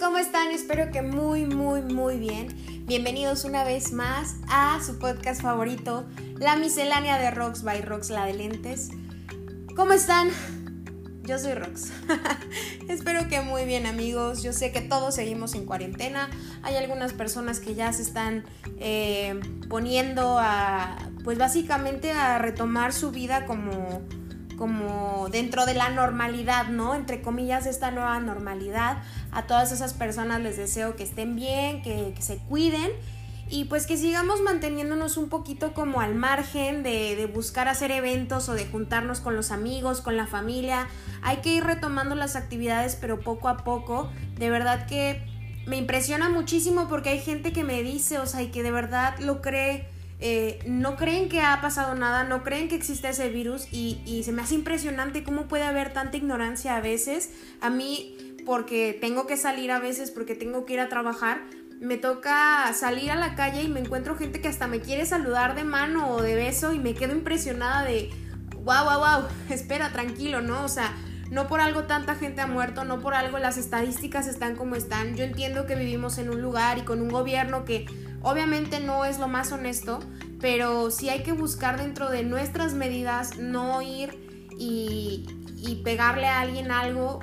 ¿cómo están? Espero que muy, muy, muy bien. Bienvenidos una vez más a su podcast favorito, La Miscelánea de Rox by Rox, la de lentes. ¿Cómo están? Yo soy Rox. Espero que muy bien amigos. Yo sé que todos seguimos en cuarentena. Hay algunas personas que ya se están eh, poniendo a, pues básicamente a retomar su vida como como dentro de la normalidad, ¿no? Entre comillas, esta nueva normalidad. A todas esas personas les deseo que estén bien, que, se cuiden y pues que sigamos manteniéndonos un poquito como al margen de, de, buscar hacer eventos o de juntarnos con los amigos, con la familia. Hay que ir retomando las actividades, pero poco a poco. De verdad que me impresiona muchísimo porque hay gente que me dice, o sea, y que de verdad lo cree eh, no creen que ha pasado nada, no creen que existe ese virus y, se me hace impresionante cómo puede haber tanta ignorancia a veces. A mí, porque tengo que salir a veces, porque tengo que ir a trabajar, me toca salir a la calle y me encuentro gente que hasta me quiere saludar de mano o de beso y me quedo impresionada de, wow, wow, wow, espera, tranquilo, ¿no? O sea, no por algo tanta gente ha muerto, no por algo las estadísticas están como están. Yo entiendo que vivimos en un lugar y con un gobierno que obviamente no es lo más honesto, pero sí hay que buscar dentro de nuestras medidas no ir y, pegarle a alguien algo,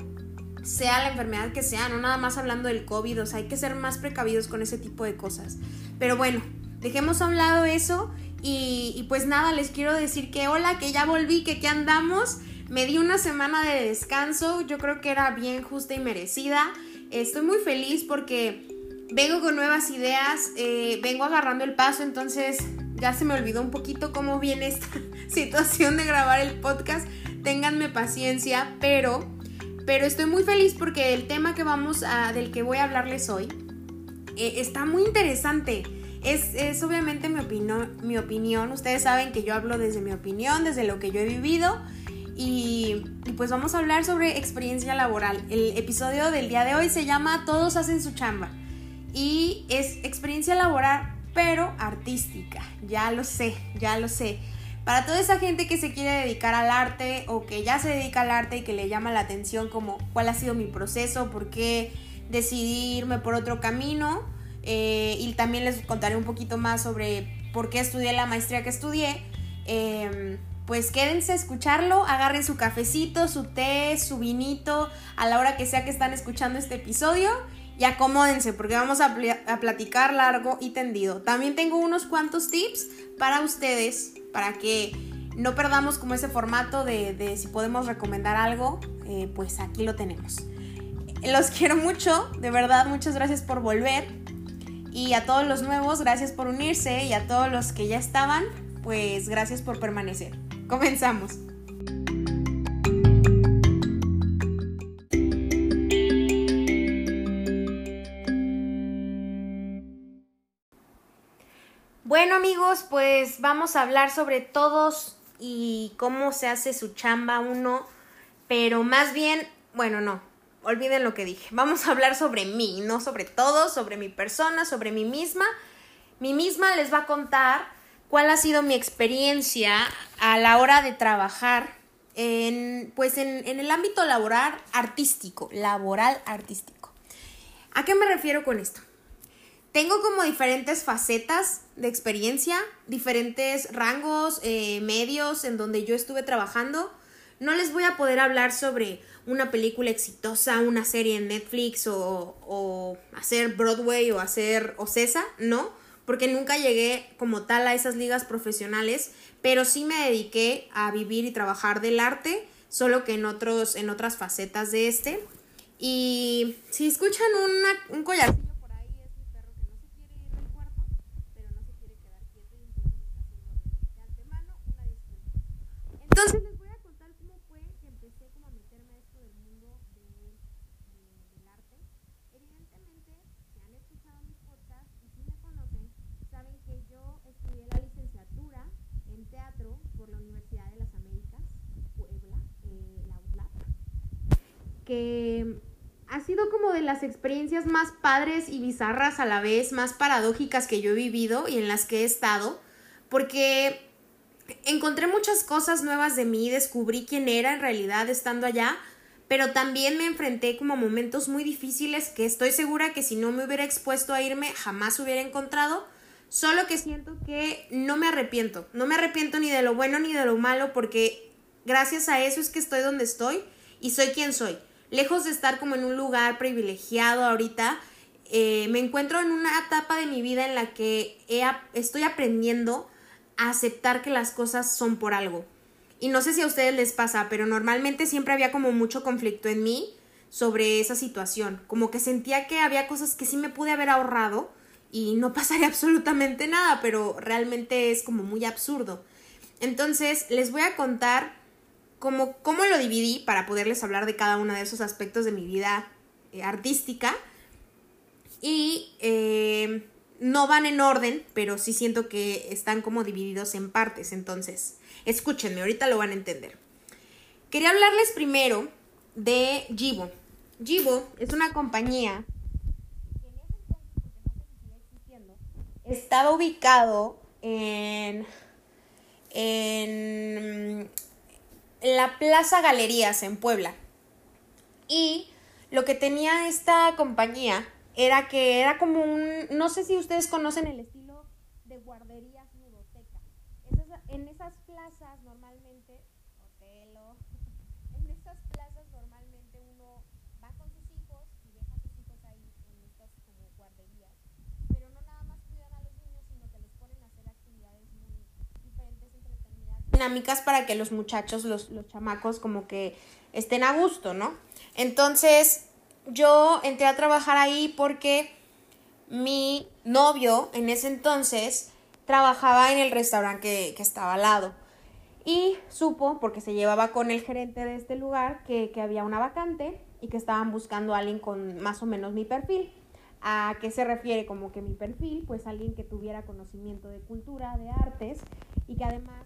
sea la enfermedad que sea, no nada más hablando del COVID, o sea, hay que ser más precavidos con ese tipo de cosas. Pero bueno, dejemos a un lado eso y, y pues nada, les quiero decir que hola, que ya volví, que aquí andamos. Me di una semana de descanso, yo creo que era bien justa y merecida. Estoy muy feliz porque vengo con nuevas ideas, eh, vengo agarrando el paso, entonces ya se me olvidó un poquito cómo viene esta situación de grabar el podcast. Ténganme paciencia, pero, pero estoy muy feliz porque el tema que vamos a, del que voy a hablarles hoy eh, está muy interesante. Es, es obviamente mi, mi opinión. Ustedes saben que yo hablo desde mi opinión, desde lo que yo he vivido. Y, pues vamos a hablar sobre experiencia laboral. El episodio del día de hoy se llama Todos hacen su chamba. Y es experiencia laboral, pero artística. Ya lo sé, ya lo sé. Para toda esa gente que se quiere dedicar al arte o que ya se dedica al arte y que le llama la atención como cuál ha sido mi proceso, por qué decidí irme por otro camino. Eh, y también les contaré un poquito más sobre por qué estudié la maestría que estudié. Em, pues quédense a escucharlo, agarren su cafecito, su té, su vinito, a la hora que sea que están escuchando este episodio y acomódense porque vamos a, platicar largo y tendido. También tengo unos cuantos tips para ustedes, para que no perdamos como ese formato de, si podemos recomendar algo, eh, pues aquí lo tenemos. Los quiero mucho, de verdad, muchas gracias por volver. Y a todos los nuevos, gracias por unirse. Y a todos los que ya estaban, pues gracias por permanecer. Comenzamos. Pues vamos a hablar sobre todos y cómo se hace su chamba uno, pero más bien, bueno, no, olviden lo que dije. Vamos a hablar sobre mí, no sobre todos, sobre mi persona, sobre mí misma. Mi misma les va a contar cuál ha sido mi experiencia a la hora de trabajar en, pues en, en el ámbito laboral artístico, laboral artístico. ¿A qué me refiero con esto? Tengo como diferentes facetas de experiencia, diferentes rangos, eh, medios en donde yo estuve trabajando. No les voy a poder hablar sobre una película exitosa, una serie en Netflix o, o hacer Broadway o hacer Ocesa, no, porque nunca llegué como tal a esas ligas profesionales, pero sí me dediqué a vivir y trabajar del arte, solo que en, otros, en otras facetas de este. Y si escuchan una, un collarcillo Entonces les voy a contar cómo fue que empecé como a meterme a esto del mundo del arte. Evidentemente, si han escuchado mis podcasts y si me conocen, saben que yo estudié la licenciatura en teatro por la Universidad de las Américas, Puebla, eh, la UTLAP, que ha sido como de las experiencias más padres y bizarras a la vez, más paradójicas que yo he vivido y en las que he estado, porque encontré muchas cosas nuevas de mí, descubrí quién era en realidad estando allá, pero también me enfrenté como a momentos muy difíciles que estoy segura que si no me hubiera expuesto a irme jamás hubiera encontrado. Solo que siento que no me arrepiento, no me arrepiento ni de lo bueno ni de lo malo porque gracias a eso es que estoy donde estoy y soy quien soy. Lejos de estar como en un lugar privilegiado ahorita, eh, me encuentro en una etapa de mi vida en la que estoy aprendiendo aceptar que las cosas son por algo. Y no sé si a ustedes les pasa, pero normalmente siempre había como mucho conflicto en mí sobre esa situación. Como que sentía que había cosas que sí me pude haber ahorrado y no pasaría absolutamente nada, pero realmente es como muy absurdo. Entonces, les voy a contar cómo, cómo lo dividí para poderles hablar de cada uno de esos aspectos de mi vida eh, artística. Y eh, no van en orden, pero sí siento que están como divididos en partes. Entonces, Escúchenme, ahorita lo van a entender. Quería hablarles primero de Givo. Givo es una compañía que estaba ubicado en, en la Plaza Galerías en Puebla. Y lo que tenía esta compañía era que era como un, no sé si ustedes conocen el estilo de guarderías ludoteca. en esas plazas normalmente, Otelo, en estas plazas normalmente uno va con sus hijos y deja a sus hijos ahí en estas como guarderías, pero no nada más cuidan a los niños, sino que les ponen a hacer actividades muy diferentes, entretenidas, dinámicas para que los muchachos, los, los chamacos como que estén a gusto, ¿no? Entonces, yo entré a trabajar ahí porque mi novio en ese entonces trabajaba en el restaurante que, estaba al lado y supo, porque se llevaba con el gerente de este lugar, que, que, había una vacante y que estaban buscando a alguien con más o menos mi perfil. ¿A qué se refiere como que mi perfil? Pues alguien que tuviera conocimiento de cultura, de artes y que además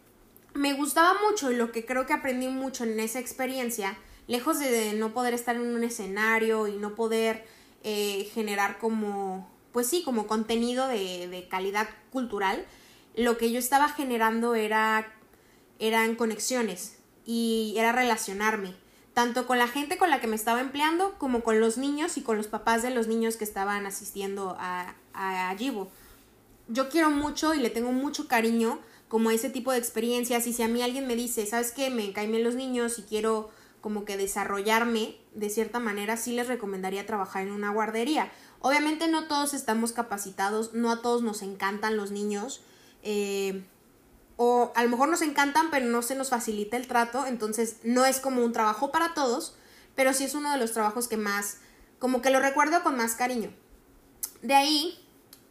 me gustaba mucho y lo que creo que aprendí mucho en esa experiencia, lejos de no poder estar en un escenario y no poder eh, generar como, pues sí, como contenido de, de, calidad cultural, lo que yo estaba generando era, eran conexiones y era relacionarme tanto con la gente con la que me estaba empleando como con los niños y con los papás de los niños que estaban asistiendo a, a Yo quiero mucho y le tengo mucho cariño como ese tipo de experiencias y si a mí alguien me dice, ¿sabes qué? Me caen bien los niños y quiero como que desarrollarme de cierta manera, sí les recomendaría trabajar en una guardería. Obviamente no todos estamos capacitados, no a todos nos encantan los niños. Eh, o a lo mejor nos encantan, pero no se nos facilita el trato, entonces no es como un trabajo para todos, pero sí es uno de los trabajos que más, como que lo recuerdo con más cariño. De ahí,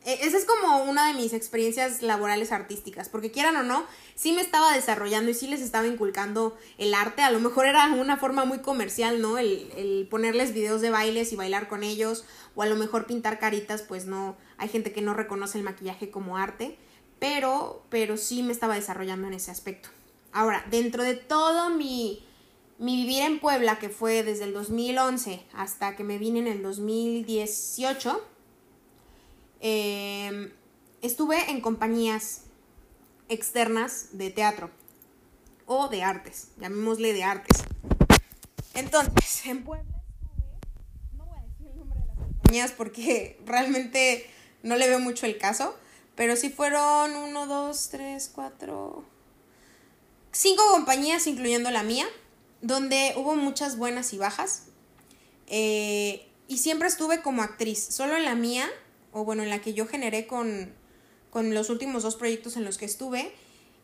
esa es como una de mis experiencias laborales artísticas, porque quieran o no, sí me estaba desarrollando y sí les estaba inculcando el arte, a lo mejor era una forma muy comercial, ¿no? El, el ponerles videos de bailes y bailar con ellos, o a lo mejor pintar caritas, pues no, hay gente que no reconoce el maquillaje como arte pero, pero sí me estaba desarrollando en ese aspecto. Ahora, dentro de todo mi, mi vivir en Puebla, que fue desde el 2011 hasta que me vine en el 2018, em, estuve en compañías externas de teatro o de artes, llamémosle de artes. Entonces, en Puebla estuve, no voy a decir el nombre de las compañías porque realmente no le veo mucho el caso, pero sí fueron uno, dos, tres, cuatro, cinco compañías, incluyendo la mía, donde hubo muchas buenas y bajas. Eh, y siempre estuve como actriz, solo en la mía, o bueno, en la que yo generé con, con los últimos dos proyectos en los que estuve,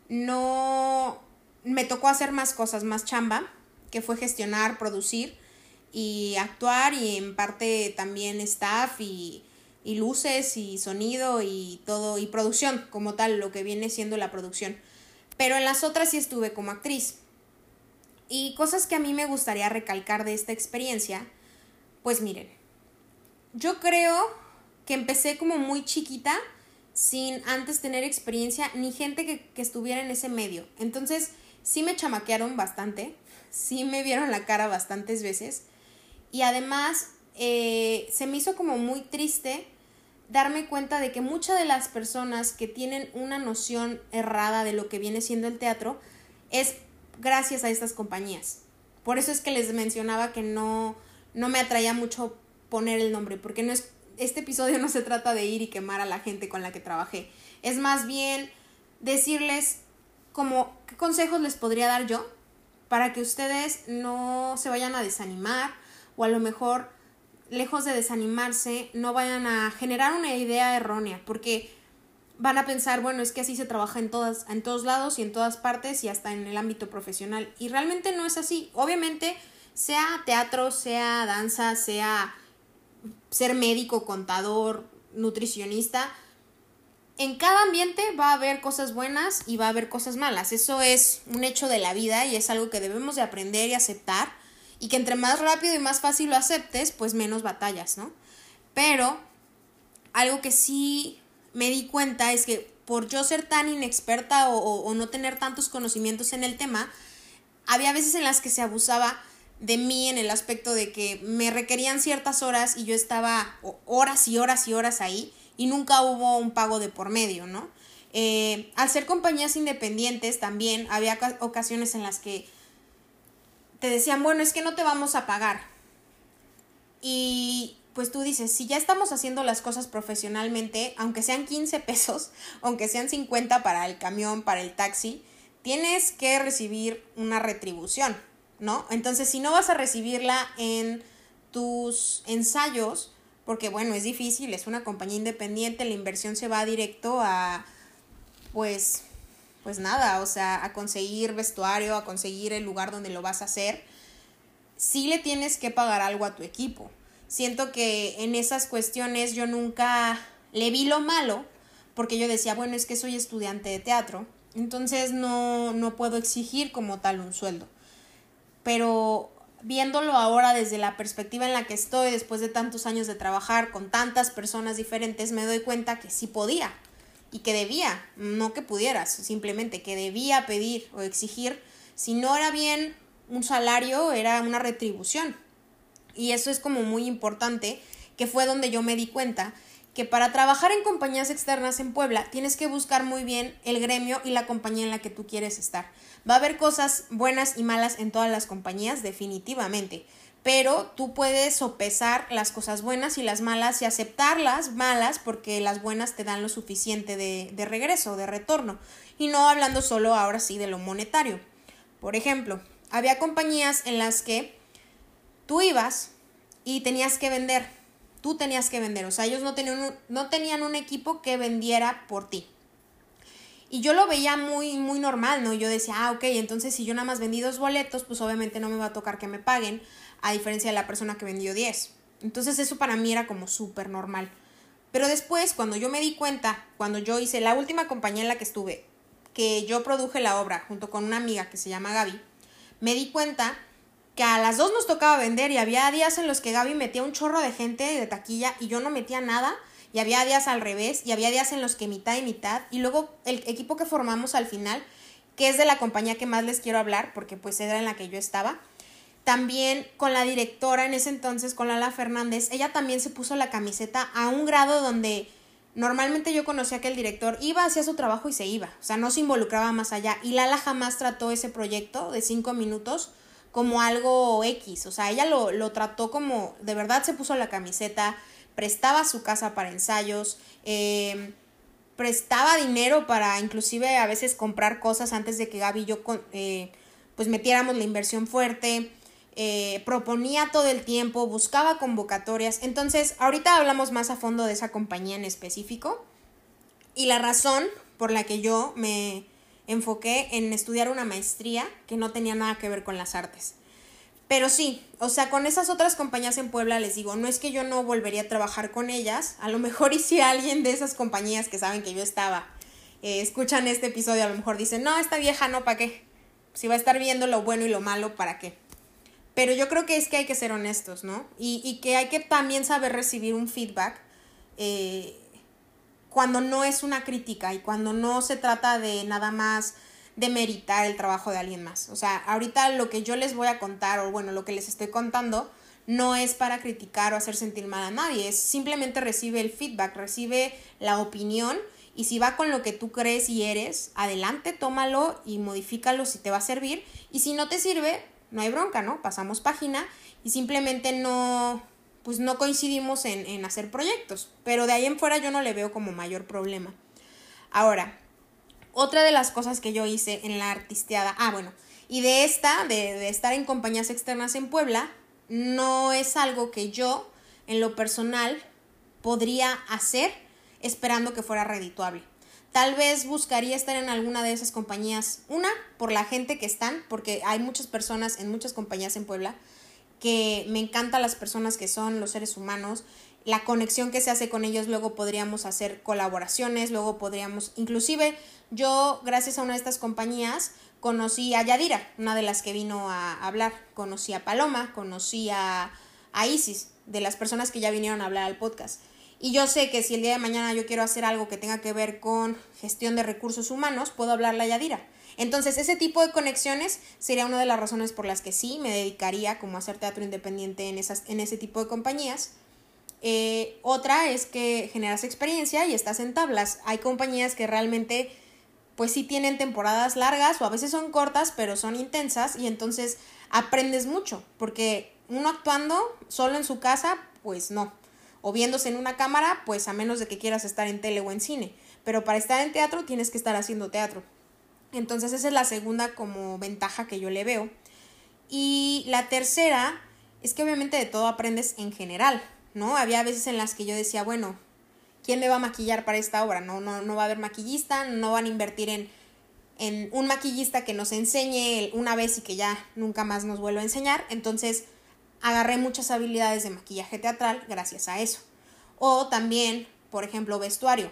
no me tocó hacer más cosas, más chamba, que fue gestionar, producir y actuar y en parte también staff y, y luces y sonido y todo y producción como tal, lo que viene siendo la producción. Pero en las otras sí estuve como actriz. Y cosas que a mí me gustaría recalcar de esta experiencia, pues miren, yo creo que empecé como muy chiquita sin antes tener experiencia ni gente que, estuviera en ese medio. Entonces, sí me chamaquearon bastante, sí me vieron la cara bastantes veces y además eh, se me hizo como muy triste darme cuenta de que muchas de las personas que tienen una noción errada de lo que viene siendo el teatro es gracias a estas compañías. Por eso es que les mencionaba que no, no me atraía mucho poner el nombre, porque no es, este episodio no se trata de ir y quemar a la gente con la que trabajé. Es más bien decirles como qué consejos les podría dar yo para que ustedes no se vayan a desanimar o a lo mejor lejos de desanimarse no vayan a generar una idea errónea porque van a pensar, bueno, es que así se trabaja en todas en todos lados y en todas partes y hasta en el ámbito profesional y realmente no es así. Obviamente, sea teatro, sea danza, sea ser médico, contador, nutricionista, en cada ambiente va a haber cosas buenas y va a haber cosas malas. Eso es un hecho de la vida y es algo que debemos de aprender y aceptar. Y que entre más rápido y más fácil lo aceptes, pues menos batallas, ¿no? Pero algo que sí me di cuenta es que por yo ser tan inexperta o, o no tener tantos conocimientos en el tema, había veces en las que se abusaba de mí en el aspecto de que me requerían ciertas horas y yo estaba horas y horas y horas ahí y nunca hubo un pago de por medio, ¿no? Eh, al ser compañías independientes también había ocasiones en las que te decían, bueno, es que no te vamos a pagar. Y pues tú dices, si ya estamos haciendo las cosas profesionalmente, aunque sean 15 pesos, aunque sean 50 para el camión, para el taxi, tienes que recibir una retribución, ¿no? Entonces, si no vas a recibirla en tus ensayos, porque bueno, es difícil, es una compañía independiente, la inversión se va directo a, pues, pues nada, o sea, a conseguir vestuario, a conseguir el lugar donde lo vas a hacer, sí le tienes que pagar algo a tu equipo. Siento que en esas cuestiones yo nunca le vi lo malo, porque yo decía, bueno, es que soy estudiante de teatro, entonces no, no puedo exigir como tal un sueldo. Pero viéndolo ahora desde la perspectiva en la que estoy, después de tantos años de trabajar con tantas personas diferentes, me doy cuenta que sí podía y que debía, no que pudieras, simplemente que debía pedir o exigir, si no era bien un salario, era una retribución. Y eso es como muy importante, que fue donde yo me di cuenta que para trabajar en compañías externas en Puebla tienes que buscar muy bien el gremio y la compañía en la que tú quieres estar. Va a haber cosas buenas y malas en todas las compañías, definitivamente, pero tú puedes sopesar las cosas buenas y las malas y aceptar las malas porque las buenas te dan lo suficiente de, de regreso, de retorno, y no hablando solo ahora sí de lo monetario. Por ejemplo, había compañías en las que tú ibas y tenías que vender tú tenías que vender, o sea, ellos no tenían un, no tenían un equipo que vendiera por ti. Y yo lo veía muy, muy normal, ¿no? Yo decía, ah, ok, entonces si yo nada más vendí dos boletos, pues obviamente no me va a tocar que me paguen, a diferencia de la persona que vendió 10. Entonces eso para mí era como súper normal. Pero después, cuando yo me di cuenta, cuando yo hice la última compañía en la que estuve, que yo produje la obra junto con una amiga que se llama Gaby, me di cuenta que a las dos nos tocaba vender y había días en los que Gaby metía un chorro de gente de taquilla y yo no metía nada y había días al revés y había días en los que mitad y mitad y luego el equipo que formamos al final que es de la compañía que más les quiero hablar porque pues era en la que yo estaba también con la directora en ese entonces con Lala Fernández ella también se puso la camiseta a un grado donde normalmente yo conocía que el director iba hacia su trabajo y se iba o sea no se involucraba más allá y Lala jamás trató ese proyecto de cinco minutos como algo X, o sea, ella lo, lo trató como, de verdad se puso la camiseta, prestaba su casa para ensayos, em, prestaba dinero para inclusive a veces comprar cosas antes de que Gaby y yo eh, pues metiéramos la inversión fuerte. eh, proponía todo el tiempo, buscaba convocatorias. Entonces, ahorita hablamos más a fondo de esa compañía en específico. Y la razón por la que yo me enfoqué en estudiar una maestría que no tenía nada que ver con las artes. Pero sí, o sea, con esas otras compañías en Puebla les digo, no es que yo no volvería a trabajar con ellas, a lo mejor y si alguien de esas compañías que saben que yo estaba, eh, escuchan este episodio, a lo mejor dicen, no, esta vieja no, ¿para qué? Si va a estar viendo lo bueno y lo malo, ¿para qué? Pero yo creo que es que hay que ser honestos, ¿no? Y, y que hay que también saber recibir un feedback eh, cuando no es una crítica y cuando no se trata de nada más de meritar el trabajo de alguien más. O sea, ahorita lo que yo les voy a contar, o bueno, lo que les estoy contando, no es para criticar o hacer sentir mal a nadie, es simplemente recibe el feedback, recibe la opinión y si va con lo que tú crees y eres, adelante, tómalo y modifícalo si te va a servir. Y si no te sirve, no hay bronca, ¿no? Pasamos página y simplemente no, pues no coincidimos en, en hacer proyectos. Pero de ahí en fuera yo no le veo como mayor problema. Ahora, otra de las cosas que yo hice en la artisteada, ah, bueno, y de esta, de, de estar en compañías externas en Puebla, no es algo que yo, en lo personal, podría hacer esperando que fuera redituable. Tal vez buscaría estar en alguna de esas compañías. Una, por la gente que están, porque hay muchas personas en muchas compañías en Puebla que me encantan las personas que son los seres humanos, la conexión que se hace con ellos, luego podríamos hacer colaboraciones, luego podríamos, inclusive yo, gracias a una de estas compañías, conocí a Yadira, una de las que vino a hablar, conocí a Paloma, conocí a, Isis, de las personas que ya vinieron a hablar al podcast. Y yo sé que si el día de mañana yo quiero hacer algo que tenga que ver con gestión de recursos humanos, puedo hablarle a Yadira. Entonces, ese tipo de conexiones sería una de las razones por las que sí me dedicaría como a hacer teatro independiente en, esas, en ese tipo de compañías. Eh, otra es que generas experiencia y estás en tablas. Hay compañías que realmente pues sí tienen temporadas largas o a veces son cortas, pero son intensas y entonces aprendes mucho, porque uno actuando solo en su casa, pues no o viéndose en una cámara, pues a menos de que quieras estar en tele o en cine. Pero para estar en teatro tienes que estar haciendo teatro. Entonces esa es la segunda como ventaja que yo le veo. Y la tercera es que obviamente de todo aprendes en general, ¿no? Había veces en las que yo decía, bueno, ¿quién me va a maquillar para esta obra? No, no, no va a haber maquillista, no van a invertir en, en un maquillista que nos enseñe una vez y que ya nunca más nos vuelva a enseñar. Entonces, agarré muchas habilidades de maquillaje teatral gracias a eso. O también, por ejemplo, vestuario.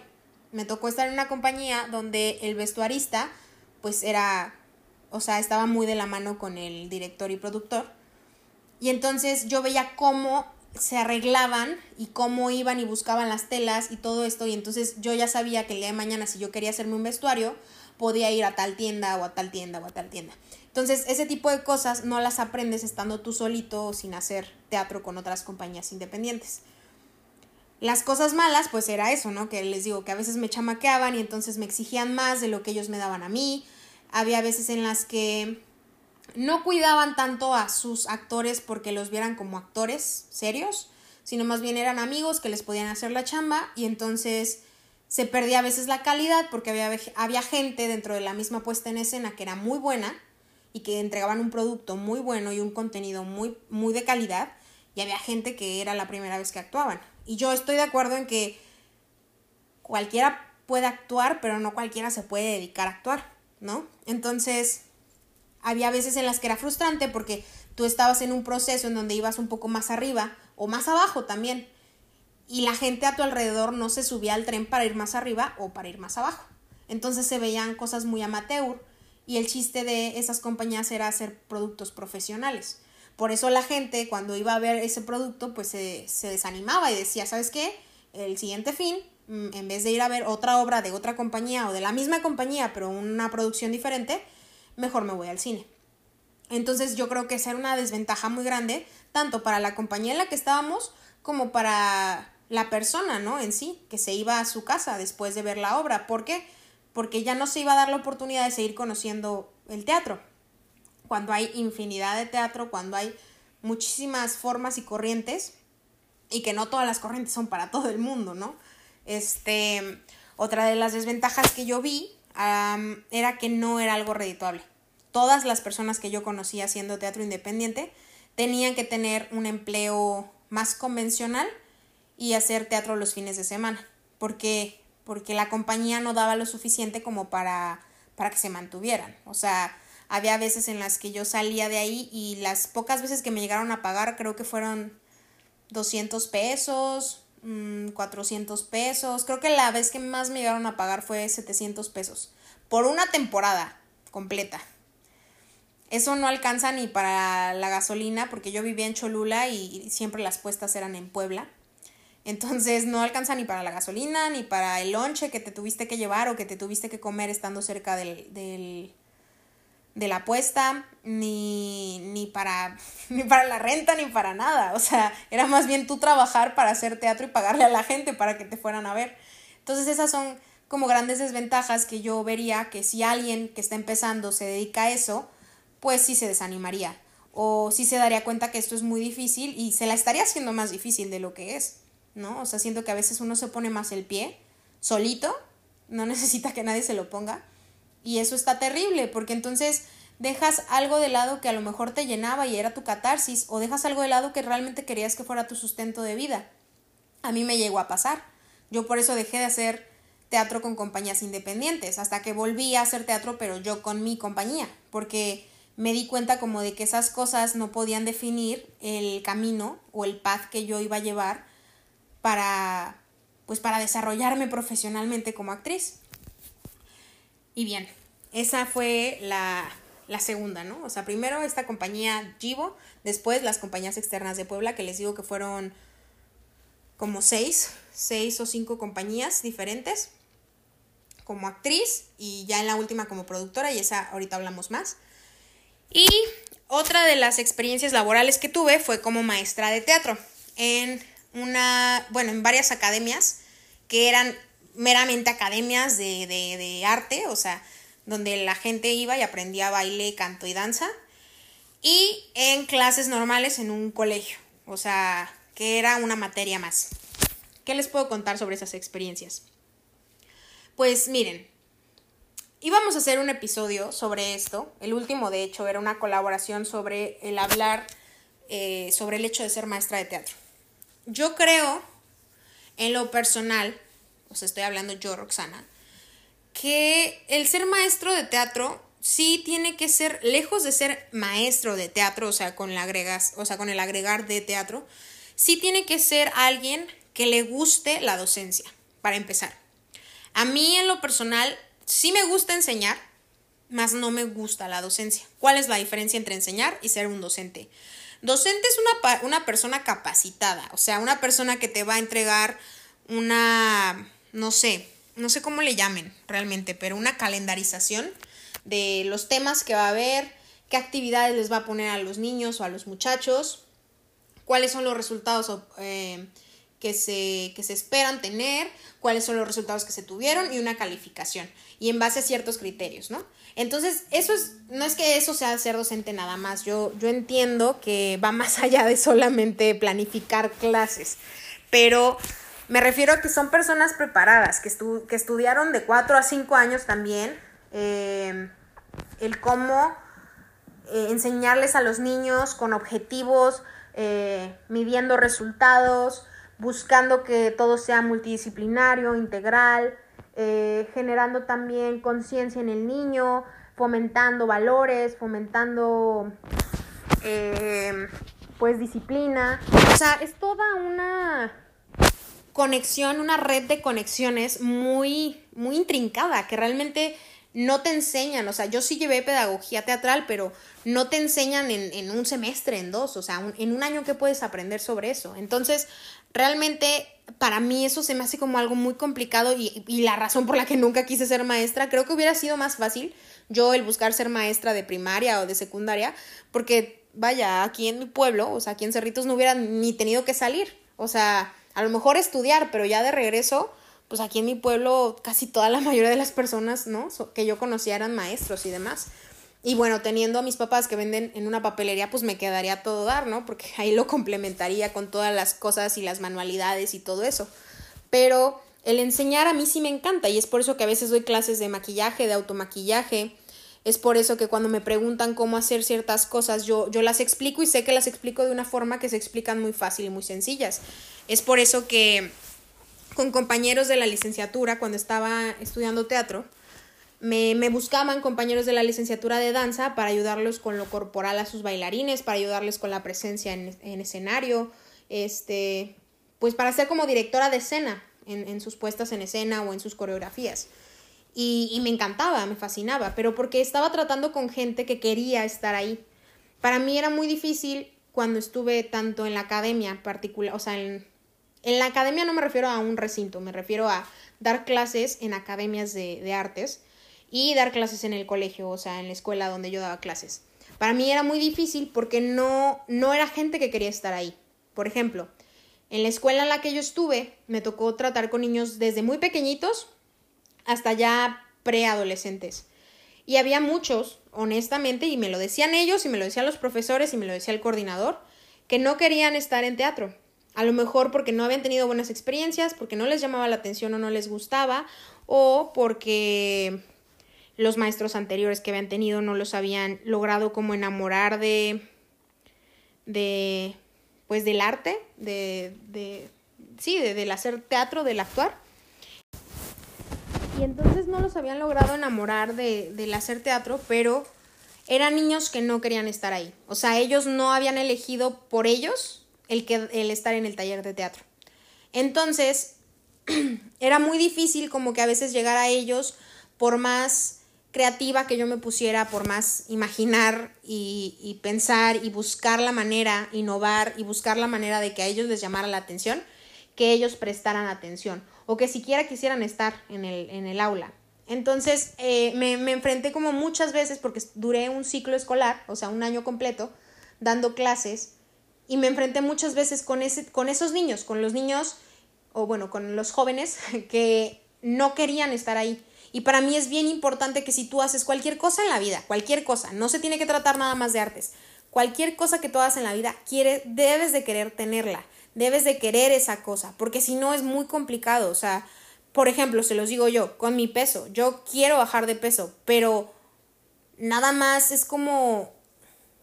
Me tocó estar en una compañía donde el vestuarista, pues era, o sea, estaba muy de la mano con el director y productor. Y entonces yo veía cómo se arreglaban y cómo iban y buscaban las telas y todo esto. Y entonces yo ya sabía que el día de mañana, si yo quería hacerme un vestuario, podía ir a tal tienda o a tal tienda o a tal tienda. Entonces, ese tipo de cosas no las aprendes estando tú solito o sin hacer teatro con otras compañías independientes. Las cosas malas, pues era eso, ¿no? Que les digo que a veces me chamaqueaban y entonces me exigían más de lo que ellos me daban a mí. Había veces en las que no cuidaban tanto a sus actores porque los vieran como actores serios, sino más bien eran amigos que les podían hacer la chamba y entonces se perdía a veces la calidad porque había, había gente dentro de la misma puesta en escena que era muy buena y que entregaban un producto muy bueno y un contenido muy, muy de calidad y había gente que era la primera vez que actuaban. Y yo estoy de acuerdo en que cualquiera puede actuar, pero no cualquiera se puede dedicar a actuar, ¿no? Entonces, había veces en las que era frustrante porque tú estabas en un proceso en donde ibas un poco más arriba o más abajo también y la gente a tu alrededor no se subía al tren para ir más arriba o para ir más abajo. Entonces se veían cosas muy amateur y el chiste de esas compañías era hacer productos profesionales. Por eso la gente cuando iba a ver ese producto pues se, desanimaba y decía, ¿sabes qué? El siguiente fin, mm, en vez de ir a ver otra obra de otra compañía o de la misma compañía pero una producción diferente, mejor me voy al cine. Entonces yo creo que esa era una desventaja muy grande, tanto para la compañía en la que estábamos como para la persona, ¿no? En sí, que se iba a su casa después de ver la obra. ¿Por qué? porque ya no se iba a dar la oportunidad de seguir conociendo el teatro. Cuando hay infinidad de teatro, cuando hay muchísimas formas y corrientes, y que no todas las corrientes son para todo el mundo, ¿no? Este, otra de las desventajas que yo vi era que no era algo redituable. Todas las personas que yo conocía haciendo teatro independiente tenían que tener un empleo más convencional y hacer teatro los fines de semana, porque porque la compañía no daba lo suficiente como para para que se mantuvieran. O sea, había veces en las que yo salía de ahí y las pocas veces que me llegaron a pagar creo que fueron 200 pesos, 400 mm, pesos. Creo que la vez que más me llegaron a pagar fue 700 pesos por una temporada completa. Eso no alcanza ni para la gasolina porque yo vivía en Cholula y siempre las puestas eran en Puebla. Entonces no alcanza ni para la gasolina, ni para el lonche que te tuviste que llevar o que te tuviste que comer estando cerca del, del de la apuesta, ni, ni, para, ni para la renta, ni para nada. O sea, era más bien tú trabajar para hacer teatro y pagarle a la gente para que te fueran a ver. Entonces esas son como grandes desventajas que yo vería que si alguien que está empezando se dedica a eso, pues sí se desanimaría. O sí se daría cuenta que esto es muy difícil y se la estaría haciendo más difícil de lo que es. ¿no? O sea, siento que a veces uno se pone más el pie solito, no necesita que nadie se lo ponga. Y eso está terrible, porque entonces dejas algo de lado que a lo mejor te llenaba y era tu catarsis, o dejas algo de lado que realmente querías que fuera tu sustento de vida. A mí me llegó a pasar. Yo por eso dejé de hacer teatro con compañías independientes, hasta que volví a hacer teatro, pero yo con mi compañía, porque me di cuenta como de que esas cosas no podían definir el camino o el path que yo iba a llevar para, pues para desarrollarme profesionalmente como actriz. Y bien, esa fue la, la segunda, ¿no? O sea, primero esta compañía Givo, después las compañías externas de Puebla, que les digo que fueron como seis, seis o cinco compañías diferentes como actriz y ya en la última como productora y esa ahorita hablamos más. Y otra de las experiencias laborales que tuve fue como maestra de teatro en una, bueno, en varias academias que eran meramente academias de, de, arte, o sea, donde la gente iba y aprendía baile, canto y danza, y en clases normales en un colegio, o sea, que era una materia más. ¿Qué les puedo contar sobre esas experiencias? Pues miren, íbamos a hacer un episodio sobre esto, el último de hecho era una colaboración sobre el hablar eh, sobre el hecho de ser maestra de teatro yo creo, en lo personal, o sea, estoy hablando yo, Roxana, que el ser maestro de teatro sí tiene que ser, lejos de ser maestro de teatro, o sea, con, agregas, o sea, con el agregar de teatro, sí tiene que ser alguien que le guste la docencia, para empezar. A mí en lo personal sí me gusta enseñar, más no me gusta la docencia. ¿Cuál es la diferencia entre enseñar y ser un docente? Docente es una, una persona capacitada, o sea, una persona que te va a entregar una, no sé, no sé cómo le llamen realmente, pero una calendarización de los temas que va a haber, qué actividades les va a poner a los niños o a los muchachos, cuáles son los resultados eh, que, se, que se esperan tener, cuáles son los resultados que se tuvieron y una calificación, y en base a ciertos criterios, ¿no? Entonces, eso es, no es que eso sea ser docente nada más, yo, yo entiendo que va más allá de solamente planificar clases, pero me refiero a que son personas preparadas, que, que estudiaron de 4 a 5 años también, eh, el cómo eh, enseñarles a los niños con objetivos, eh, midiendo resultados, buscando que todo sea multidisciplinario, integral, eh, generando también conciencia en el niño, fomentando valores, fomentando eh, pues disciplina. O sea, es toda una conexión, una red de conexiones muy, muy intrincada, que realmente no te enseñan, o sea, yo sí llevé pedagogía teatral, pero no te enseñan en, en un semestre, en dos, o sea, en un año que puedes aprender sobre eso. Entonces, realmente para mí eso se me hace como algo muy complicado y, la razón por la que nunca quise ser maestra, creo que hubiera sido más fácil yo el buscar ser maestra de primaria o de secundaria, porque vaya, aquí en mi pueblo, o sea, aquí en Cerritos no hubiera ni tenido que salir, o sea, a lo mejor estudiar, pero ya de regreso, pues aquí en mi pueblo casi toda la mayoría de las personas, ¿no? que yo conocía eran maestros y demás. Y bueno, teniendo a mis papás que venden en una papelería, pues me quedaría todo dar, ¿no? Porque ahí lo complementaría con todas las cosas y las manualidades y todo eso. Pero el enseñar a mí sí me encanta y es por eso que a veces doy clases de maquillaje, de automaquillaje, Es por eso que cuando me preguntan cómo hacer ciertas cosas, yo, yo las explico y sé que las explico de una forma que se explican muy fácil y muy sencillas. Es por eso que con compañeros de la licenciatura, cuando estaba estudiando teatro, me, me, buscaban compañeros de la licenciatura de danza para ayudarlos con lo corporal a sus bailarines, para ayudarles con la presencia en, en escenario, este, pues para ser como directora de escena en, en, sus puestas en escena o en sus coreografías. Y, me encantaba, me fascinaba, pero porque estaba tratando con gente que quería estar ahí. Para mí era muy difícil cuando estuve tanto en la academia particular, o sea, en, en la academia no me refiero a un recinto, me refiero a dar clases en academias de, de artes y dar clases en el colegio, o sea, en la escuela donde yo daba clases. Para mí era muy difícil porque no, no era gente que quería estar ahí. Por ejemplo, en la escuela en la que yo estuve, me tocó tratar con niños desde muy pequeñitos hasta ya preadolescentes. Y había muchos, honestamente, y me lo decían ellos, y me lo decían los profesores, y me lo decía el coordinador, que no querían estar en teatro. A lo mejor porque no habían tenido buenas experiencias, porque no les llamaba la atención o no les gustaba, o porque los maestros anteriores que habían tenido no los habían logrado como enamorar de, de pues del arte, de, de sí, de, del hacer teatro, del actuar. Y entonces no los habían logrado enamorar de, del hacer teatro, pero eran niños que no querían estar ahí. O sea, ellos no habían elegido por ellos el, que, el estar en el taller de teatro. Entonces, era muy difícil como que a veces llegar a ellos por más creativa que yo me pusiera, por más imaginar y, y, pensar y buscar la manera, innovar y buscar la manera de que a ellos les llamara la atención, que ellos prestaran atención o que siquiera quisieran estar en el, en el aula. Entonces eh, me, me enfrenté como muchas veces porque duré un ciclo escolar, o sea, un año completo, dando clases y me enfrenté muchas veces con, ese, con esos niños, con los niños, o bueno, con los jóvenes que no querían estar ahí y para mí es bien importante que si tú haces cualquier cosa en la vida, cualquier cosa, no se tiene que tratar nada más de artes, cualquier cosa que tú hagas en la vida, quiere, debes de querer tenerla, debes de querer esa cosa, porque si no es muy complicado, o sea, por ejemplo, se los digo yo, con mi peso, yo quiero bajar de peso, pero nada más es como,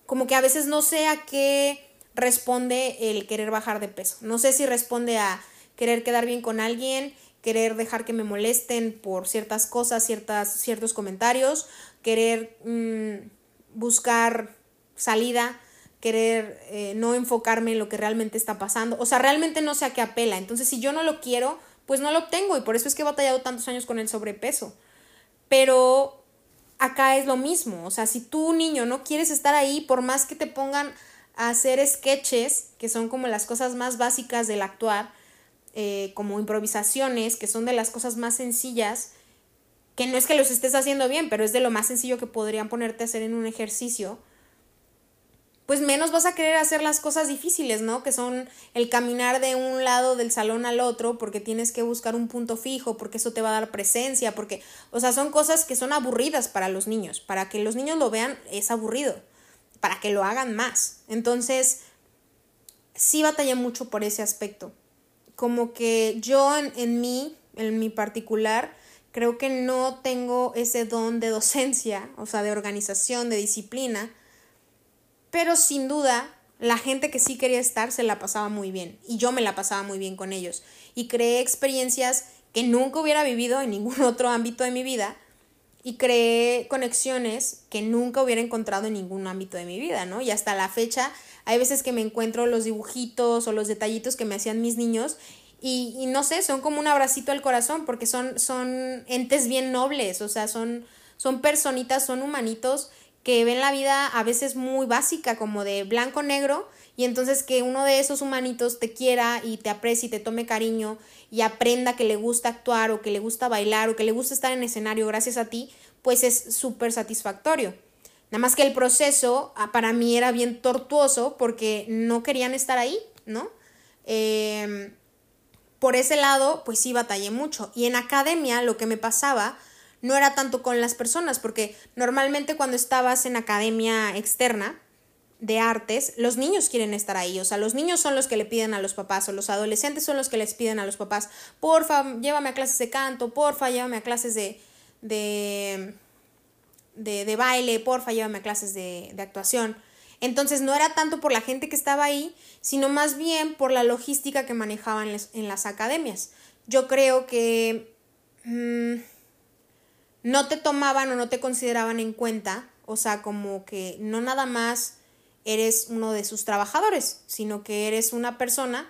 como que a veces no sé a qué responde el querer bajar de peso, no sé si responde a querer quedar bien con alguien, querer dejar que me molesten por ciertas cosas, ciertas, ciertos comentarios, querer mmm, buscar salida, querer eh, no enfocarme en lo que realmente está pasando. O sea, realmente no sé a qué apela. Entonces, si yo no lo quiero, pues no lo obtengo y por eso es que he batallado tantos años con el sobrepeso. Pero acá es lo mismo. O sea, si tú, niño, no quieres estar ahí, por más que te pongan a hacer sketches, que son como las cosas más básicas del actuar, eh, como improvisaciones, que son de las cosas más sencillas, que no es que los estés haciendo bien, pero es de lo más sencillo que podrían ponerte a hacer en un ejercicio, pues menos vas a querer hacer las cosas difíciles, ¿no? Que son el caminar de un lado del salón al otro porque tienes que buscar un punto fijo, porque eso te va a dar presencia, porque, o sea, son cosas que son aburridas para los niños. Para que los niños lo vean es aburrido, para que lo hagan más. Entonces, sí batallé mucho por ese aspecto como que yo en, en mí, en mi particular, creo que no tengo ese don de docencia, o sea, de organización, de disciplina, pero sin duda la gente que sí quería estar se la pasaba muy bien y yo me la pasaba muy bien con ellos y creé experiencias que nunca hubiera vivido en ningún otro ámbito de mi vida y creé conexiones que nunca hubiera encontrado en ningún ámbito de mi vida, ¿no? Y hasta la fecha hay veces que me encuentro los dibujitos o los detallitos que me hacían mis niños y, no sé, son como un abracito al corazón porque son, son entes bien nobles, o sea, son, son personitas, son humanitos que ven la vida a veces muy básica, como de blanco-negro, y entonces que uno de esos humanitos te quiera y te aprecie y te tome cariño y aprenda que le gusta actuar o que le gusta bailar o que le gusta estar en escenario gracias a ti, pues es súper satisfactorio. Nada más que el proceso ah, para mí era bien tortuoso porque no querían estar ahí, ¿no? Eh, por ese lado, pues sí batallé mucho. Y en academia lo que me pasaba no era tanto con las personas, porque normalmente cuando estabas en academia externa de artes, los niños quieren estar ahí, o sea, los niños son los que le piden a los papás, o los adolescentes son los que les piden a los papás, porfa, llévame a clases de canto, porfa, llévame a clases de, de de, baile, porfa, llévame a clases de, de actuación. Entonces no era tanto por la gente que estaba ahí, sino más bien por la logística que manejaban en las academias. Yo creo que mm, no te tomaban o no te consideraban en cuenta, o sea, como que no nada más eres uno de sus trabajadores, sino que eres una persona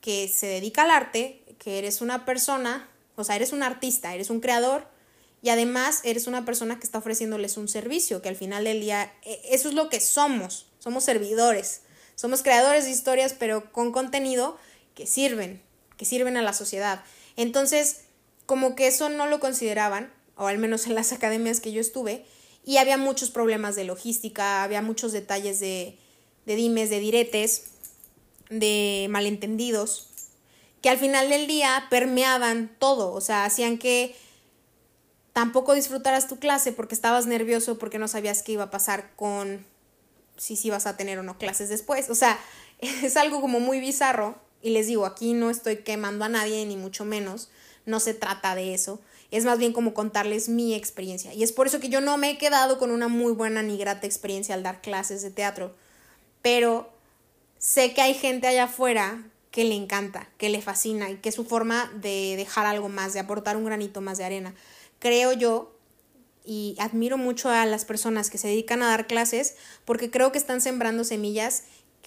que se dedica al arte, que eres una persona, o sea, eres un artista, eres un creador y además eres una persona que está ofreciéndoles un servicio, que al final del día e, eso es lo que somos, somos servidores, somos creadores de historias, pero con contenido que sirven, que sirven a la sociedad. Entonces, como que eso no lo consideraban, o al menos en las academias que yo estuve, y había muchos problemas de logística, había muchos detalles de, de dimes, de diretes, de malentendidos, que al final del día permeaban todo, o sea, hacían que tampoco disfrutaras tu clase porque estabas nervioso porque no sabías qué iba a pasar con si sí ibas a tener o no clases después. O sea, es algo como muy bizarro y les digo, aquí no estoy quemando a nadie ni mucho menos, no se trata de eso. Es más bien como contarles mi experiencia. Y es por eso que yo no me he quedado con una muy buena ni grata experiencia al dar clases de teatro. Pero sé que hay gente allá afuera que le encanta, que le fascina y que es su forma de dejar algo más, de aportar un granito más de arena creo yo, y admiro mucho a las personas que se dedican a dar clases porque creo que están sembrando semillas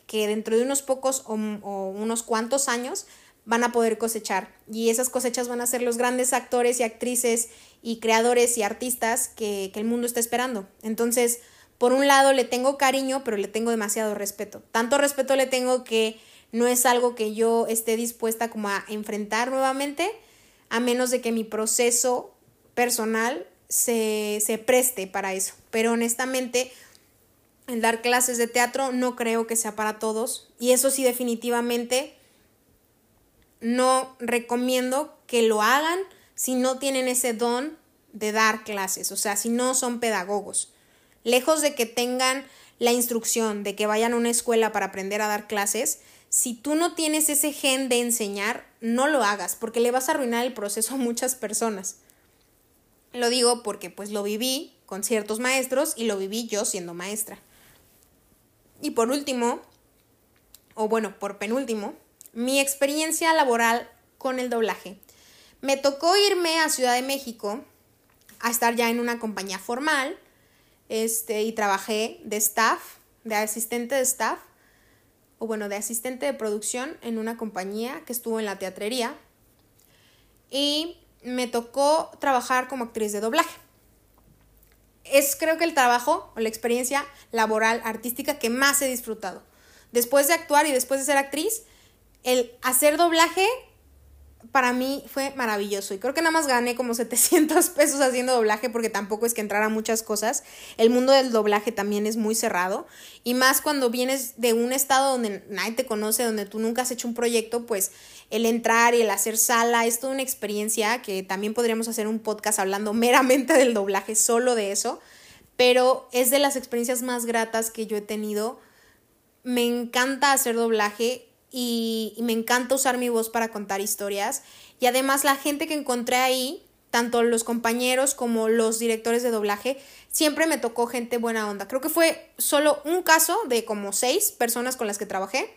que dentro de unos pocos o, unos cuantos años van a poder cosechar. Y esas cosechas van a ser los grandes actores y actrices y creadores y artistas que, que el mundo está esperando. Entonces, por un lado le tengo cariño, pero le tengo demasiado respeto. Tanto respeto le tengo que no es algo que yo esté dispuesta como a enfrentar nuevamente, a menos de que mi proceso personal se, se preste para eso. Pero honestamente, el dar clases de teatro no creo que sea para todos. Y eso sí, definitivamente no recomiendo que lo hagan si no tienen ese don de dar clases, o sea, si no son pedagogos. Lejos de que tengan la instrucción de que vayan a una escuela para aprender a dar clases, si tú no tienes ese gen de enseñar, no lo hagas, porque le vas a arruinar el proceso a muchas personas. Lo digo porque pues lo viví con ciertos maestros y lo viví yo siendo maestra. Y por último, o bueno, por penúltimo, mi experiencia laboral con el doblaje. Me tocó irme a Ciudad de México a estar ya en una compañía formal este, y trabajé de staff, de asistente de staff, o bueno, de asistente de producción en una compañía que estuvo en la teatrería. Y me tocó trabajar como actriz de doblaje. Es creo que el trabajo o la experiencia laboral artística que más he disfrutado. Después de actuar y después de ser actriz, el hacer doblaje para mí fue maravilloso y creo que nada más gané como 700 pesos haciendo doblaje porque tampoco es que entrara muchas cosas. El mundo del doblaje también es muy cerrado y más cuando vienes de un estado donde nadie te conoce, donde tú nunca has hecho un proyecto, pues el entrar y el hacer sala es toda una experiencia que también podríamos hacer un podcast hablando meramente del doblaje, solo de eso, pero es de las experiencias más gratas que yo he tenido. Me encanta hacer doblaje y, me encanta usar mi voz para contar historias. Y además la gente que encontré ahí, tanto los compañeros como los directores de doblaje, siempre me tocó gente buena onda. Creo que fue solo un caso de como seis personas con las que trabajé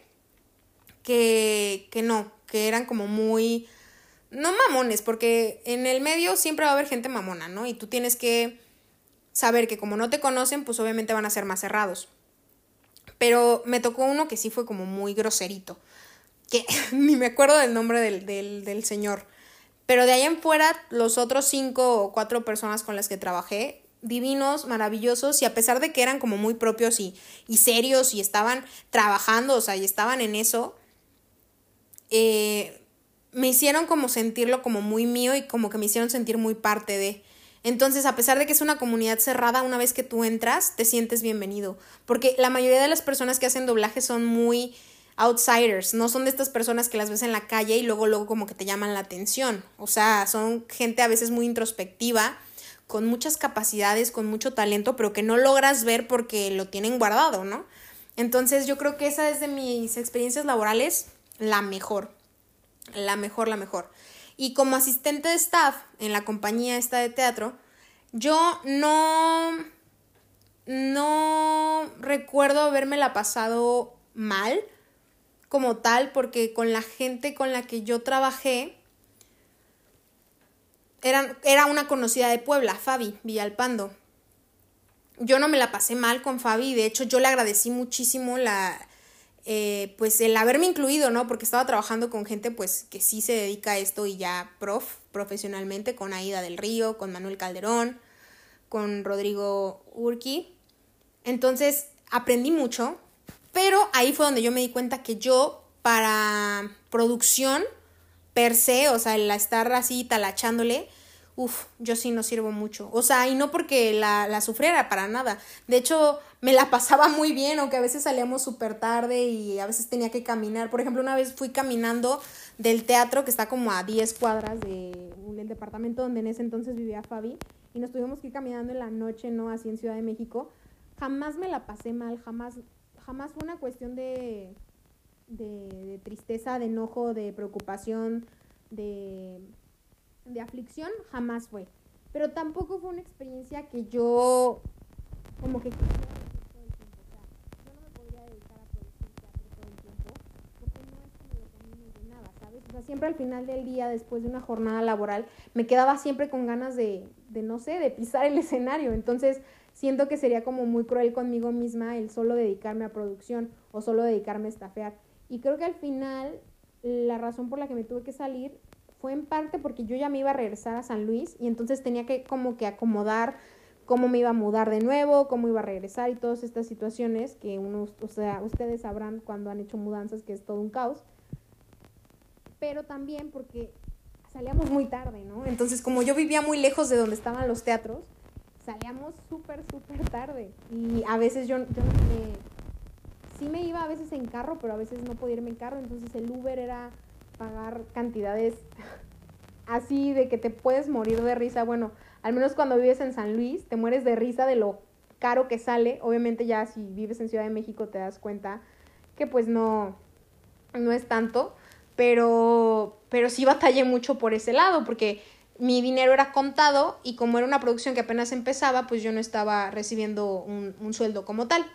que, que no, que eran como muy... No mamones, porque en el medio siempre va a haber gente mamona, ¿no? Y tú tienes que saber que como no te conocen, pues obviamente van a ser más cerrados. Pero me tocó uno que sí fue como muy groserito que ni me acuerdo del nombre del, del, del, señor. Pero de ahí en fuera, los otros cinco o cuatro personas con las que trabajé, divinos, maravillosos, y a pesar de que eran como muy propios y, y serios y estaban trabajando, o sea, y estaban en eso, eh, me hicieron como sentirlo como muy mío y como que me hicieron sentir muy parte de... Entonces, a pesar de que es una comunidad cerrada, una vez que tú entras, te sientes bienvenido. Porque la mayoría de las personas que hacen doblaje son muy outsiders, no son de estas personas que las ves en la calle y luego luego como que te llaman la atención. O sea, son gente a veces muy introspectiva, con muchas capacidades, con mucho talento, pero que no logras ver porque lo tienen guardado, ¿no? Entonces yo creo que esa es de mis experiencias laborales la mejor, la mejor, la mejor. Y como asistente de staff en la compañía esta de teatro, Yo no, no recuerdo haberme la pasado mal como tal, porque con la gente con la que yo trabajé, era, era una conocida de Puebla, Fabi Villalpando. Yo no me la pasé mal con Fabi, de hecho yo le agradecí muchísimo la, eh, pues el haberme incluido, ¿no? Porque estaba trabajando con gente pues que sí se dedica a esto y ya prof, profesionalmente, con Aida del Río, con Manuel Calderón, con Rodrigo Urqui. Entonces aprendí mucho, pero ahí fue donde yo me di cuenta que yo para producción per se, o sea, el estar así talachándole, uff, yo sí no sirvo mucho. O sea, y no porque la, la sufriera para nada. De hecho, me la pasaba muy bien, aunque a veces salíamos súper tarde y a veces tenía que caminar. Por ejemplo, una vez fui caminando del teatro que está como a 10 cuadras de, del departamento donde en ese entonces vivía Fabi y nos tuvimos que ir caminando en la noche, ¿no? Así en Ciudad de México. Jamás me la pasé mal, jamás, jamás fue una cuestión de, de, tristeza, de enojo, de preocupación, de, de aflicción, jamás fue. Pero tampoco fue una experiencia que yo como que siempre al final del día, después de una jornada laboral, me quedaba siempre con ganas de, no sé, de pisar el escenario. Entonces, siento que sería como muy cruel conmigo misma el solo dedicarme a producción o solo dedicarme a estafear. Y creo que al final, la razón por la que me tuve que salir fue en parte porque yo ya me iba a regresar a San Luis y entonces tenía que como que acomodar cómo me iba a mudar de nuevo, cómo iba a regresar y todas estas situaciones que uno, o sea, ustedes sabrán cuando han hecho mudanzas que es todo un caos pero también porque salíamos muy tarde, ¿no? Entonces, como yo vivía muy lejos de donde estaban los teatros, salíamos súper, súper tarde. Y a veces yo, yo me, sí me iba a veces en carro, pero a veces no podía irme en carro. Entonces el Uber era pagar cantidades así de que te puedes morir de risa. Bueno, al menos cuando vives en San Luis, te mueres de risa de lo caro que sale. Obviamente ya si vives en Ciudad de México te das cuenta que pues no, no es tanto pero, pero sí batallé mucho por ese lado, porque mi dinero era contado y como era una producción que apenas empezaba, pues yo no estaba recibiendo un, un sueldo como tal.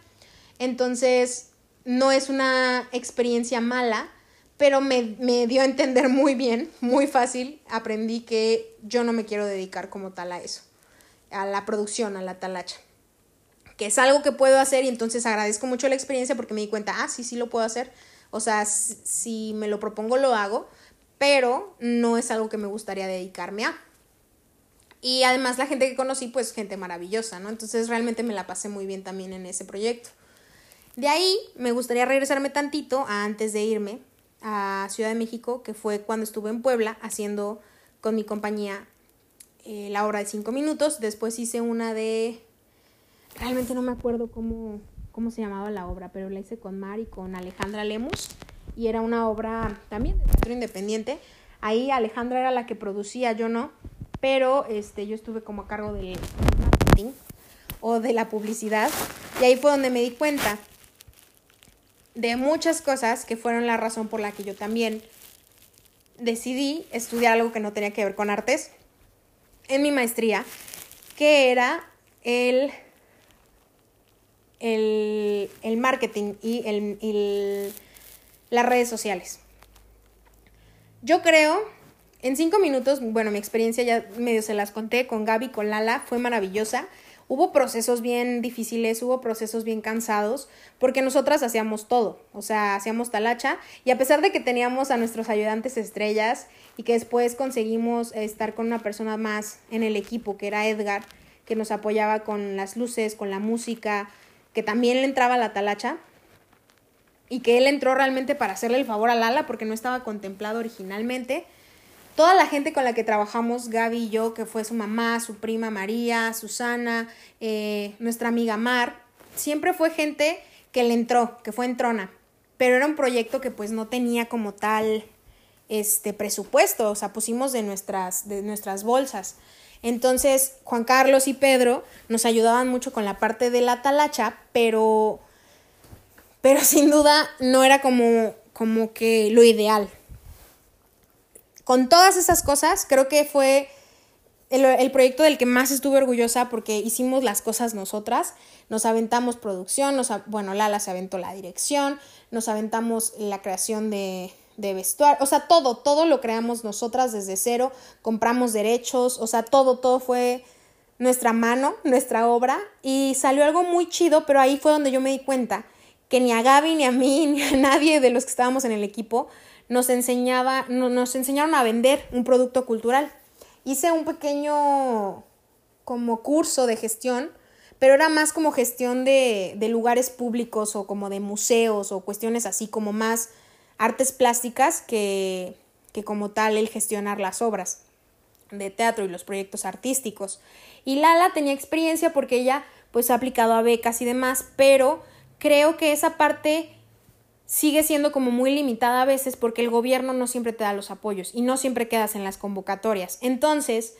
Entonces, no es una experiencia mala, pero me, me, dio a entender muy bien, muy fácil, aprendí que yo no me quiero dedicar como tal a eso, a la producción, a la talacha, que es algo que puedo hacer y entonces agradezco mucho la experiencia porque me di cuenta, ah, sí, sí lo puedo hacer, o sea, si me lo propongo lo hago, pero no es algo que me gustaría dedicarme a. Y además la gente que conocí, pues gente maravillosa, ¿no? Entonces realmente me la pasé muy bien también en ese proyecto. De ahí me gustaría regresarme tantito antes de irme a Ciudad de México, que fue cuando estuve en Puebla haciendo con mi compañía eh, la obra de cinco minutos. Después hice una de... Realmente no me acuerdo cómo, cómo se llamaba la obra, pero la hice con Mar y con Alejandra Lemus y era una obra también de teatro independiente. Ahí Alejandra era la que producía, yo no, pero este, yo estuve como a cargo del marketing o de la publicidad y ahí fue donde me di cuenta de muchas cosas que fueron la razón por la que yo también decidí estudiar algo que no tenía que ver con artes en mi maestría, que era el el, marketing y, el, las redes sociales. Yo creo, en cinco minutos, bueno, mi experiencia ya medio se las conté con Gaby, con Lala, fue maravillosa. Hubo procesos bien difíciles, hubo procesos bien cansados, porque nosotras hacíamos todo, o sea, hacíamos talacha, y a pesar de que teníamos a nuestros ayudantes estrellas y que después conseguimos estar con una persona más en el equipo, que era Edgar, que nos apoyaba con las luces, con la música, que también le entraba la talacha y que él entró realmente para hacerle el favor a Lala porque no estaba contemplado originalmente. Toda la gente con la que trabajamos, Gaby y yo, que fue su mamá, su prima María, Susana, eh, nuestra amiga Mar, siempre fue gente que le entró, que fue entrona, pero era un proyecto que pues no tenía como tal este presupuesto, o sea, pusimos de nuestras, de nuestras bolsas. Entonces, Juan Carlos y Pedro nos ayudaban mucho con la parte de la talacha, pero, pero sin duda no era como, como que lo ideal. Con todas esas cosas, creo que fue el, proyecto del que más estuve orgullosa porque hicimos las cosas nosotras, nos aventamos producción, nos, bueno, Lala se aventó la dirección, nos aventamos la creación de, de vestuario, o sea, todo, todo lo creamos nosotras desde cero, compramos derechos, o sea, todo, todo fue nuestra mano, nuestra obra, y salió algo muy chido, pero ahí fue donde yo me di cuenta que ni a Gaby, ni a mí, ni a nadie de los que estábamos en el equipo nos enseñaba, nos enseñaron a vender un producto cultural hice un pequeño como curso de gestión, pero era más como gestión de, de lugares públicos o como de museos o cuestiones así como más artes plásticas que, que como tal el gestionar las obras de teatro y los proyectos artísticos. Y Lala tenía experiencia porque ella pues ha aplicado a becas y demás, pero creo que esa parte sigue siendo como muy limitada a veces porque el gobierno no siempre te da los apoyos y no siempre quedas en las convocatorias. Entonces,